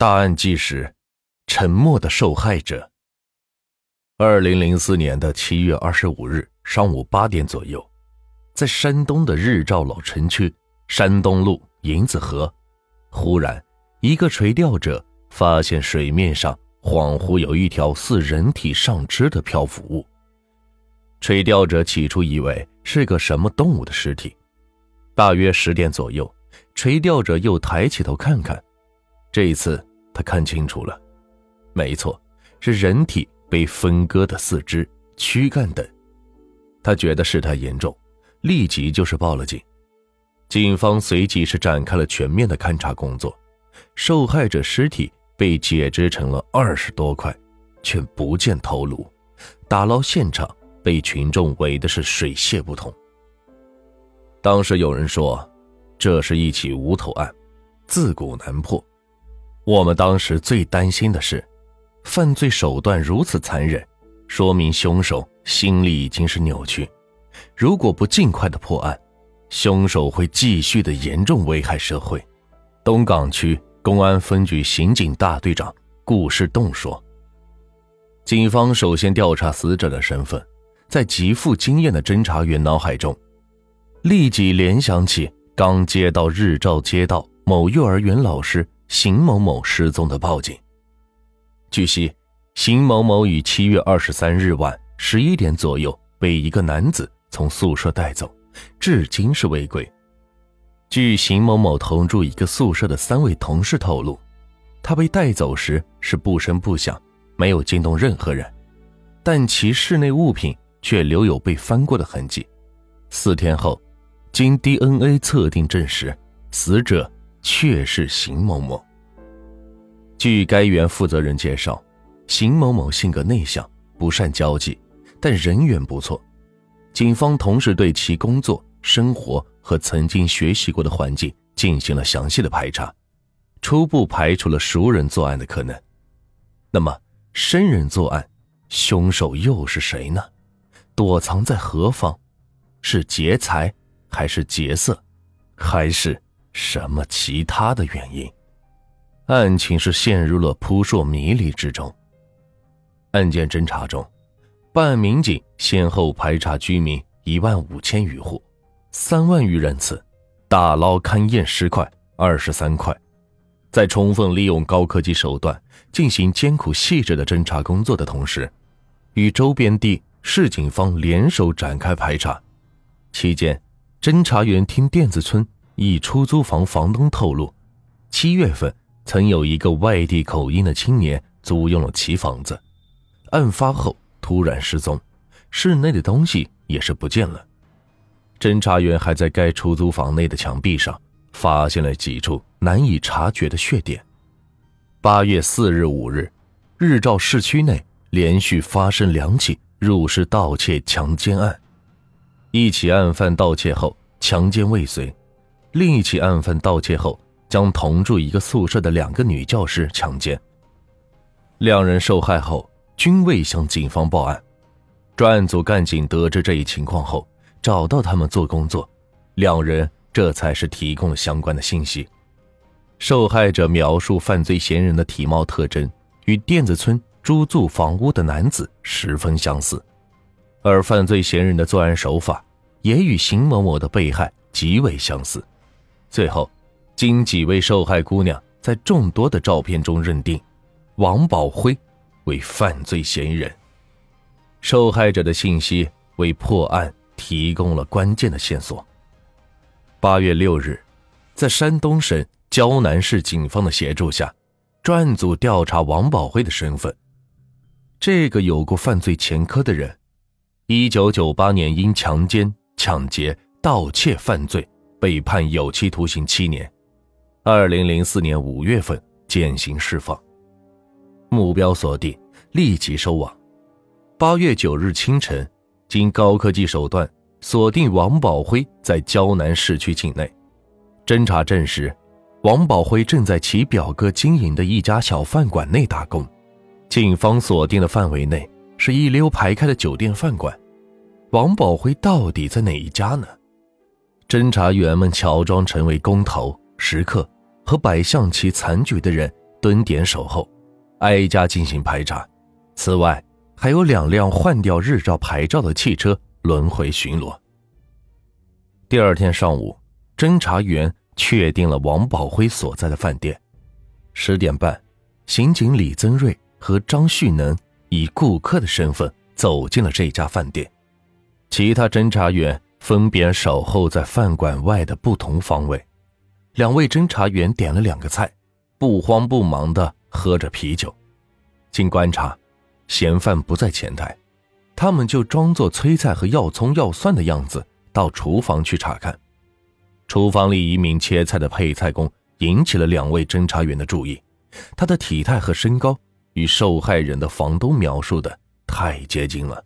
大案纪实：沉默的受害者。二零零四年的七月二十五日上午八点左右，在山东的日照老城区山东路银子河，忽然一个垂钓者发现水面上恍惚有一条似人体上肢的漂浮物。垂钓者起初以为是个什么动物的尸体。大约十点左右，垂钓者又抬起头看看，这一次他看清楚了，没错，是人体被分割的四肢、躯干等。他觉得事态严重，立即就是报了警。警方随即是展开了全面的勘查工作。受害者尸体被解肢成了二十多块，却不见头颅，打捞现场被群众围的是水泄不通。当时有人说，这是一起无头案，自古难破。我们当时最担心的是，犯罪手段如此残忍，说明凶手心理已经是扭曲。如果不尽快的破案，凶手会继续的严重危害社会。东港区公安分局刑警大队长顾世栋说：“警方首先调查死者的身份，在极富经验的侦查员脑海中。”立即联想起刚接到日照街道某幼儿园老师邢某某失踪的报警。据悉，邢某某于七月二十三日晚十一点左右被一个男子从宿舍带走，至今是未归。据邢某某同住一个宿舍的三位同事透露，他被带走时是不声不响，没有惊动任何人，但其室内物品却留有被翻过的痕迹。四天后。经 DNA 测定证实，死者却是邢某某。据该园负责人介绍，邢某某性格内向，不善交际，但人缘不错。警方同时对其工作、生活和曾经学习过的环境进行了详细的排查，初步排除了熟人作案的可能。那么，生人作案，凶手又是谁呢？躲藏在何方？是劫财？还是劫色，还是什么其他的原因？案情是陷入了扑朔迷离之中。案件侦查中，办案民警先后排查居民一万五千余户，三万余人次，打捞勘验尸块二十三块，在充分利用高科技手段进行艰苦细致的侦查工作的同时，与周边地市警方联手展开排查，期间。侦查员听店子村一出租房房东透露，七月份曾有一个外地口音的青年租用了其房子，案发后突然失踪，室内的东西也是不见了。侦查员还在该出租房内的墙壁上发现了几处难以察觉的血点。八月四日、五日，日照市区内连续发生两起入室盗窃强奸案。一起案犯盗窃后强奸未遂，另一起案犯盗窃后将同住一个宿舍的两个女教师强奸。两人受害后均未向警方报案。专案组干警得知这一情况后，找到他们做工作，两人这才是提供了相关的信息。受害者描述犯罪嫌疑人的体貌特征与店子村租住房屋的男子十分相似。而犯罪嫌疑人的作案手法也与邢某某的被害极为相似。最后，经几位受害姑娘在众多的照片中认定，王宝辉为犯罪嫌疑人。受害者的信息为破案提供了关键的线索。八月六日，在山东省胶南市警方的协助下，专案组调查王宝辉的身份。这个有过犯罪前科的人。一九九八年，因强奸、抢劫、盗窃犯罪被判有期徒刑七年。二零零四年五月份减刑释放，目标锁定，立即收网。八月九日清晨，经高科技手段锁定王宝辉在胶南市区境内，侦查证实，王宝辉正在其表哥经营的一家小饭馆内打工。警方锁定的范围内是一溜排开的酒店饭馆。王宝辉到底在哪一家呢？侦查员们乔装成为工头、食客和摆象棋残局的人，蹲点守候，挨家进行排查。此外，还有两辆换掉日照牌照的汽车轮回巡逻。第二天上午，侦查员确定了王宝辉所在的饭店。十点半，刑警李增瑞和张旭能以顾客的身份走进了这家饭店，其他侦查员分别守候在饭馆外的不同方位。两位侦查员点了两个菜，不慌不忙地喝着啤酒。经观察，嫌犯不在前台，他们就装作催菜和要葱要蒜的样子到厨房去查看。厨房里一名切菜的配菜工。引起了两位侦查员的注意，他的体态和身高与受害人的房东描述的太接近了。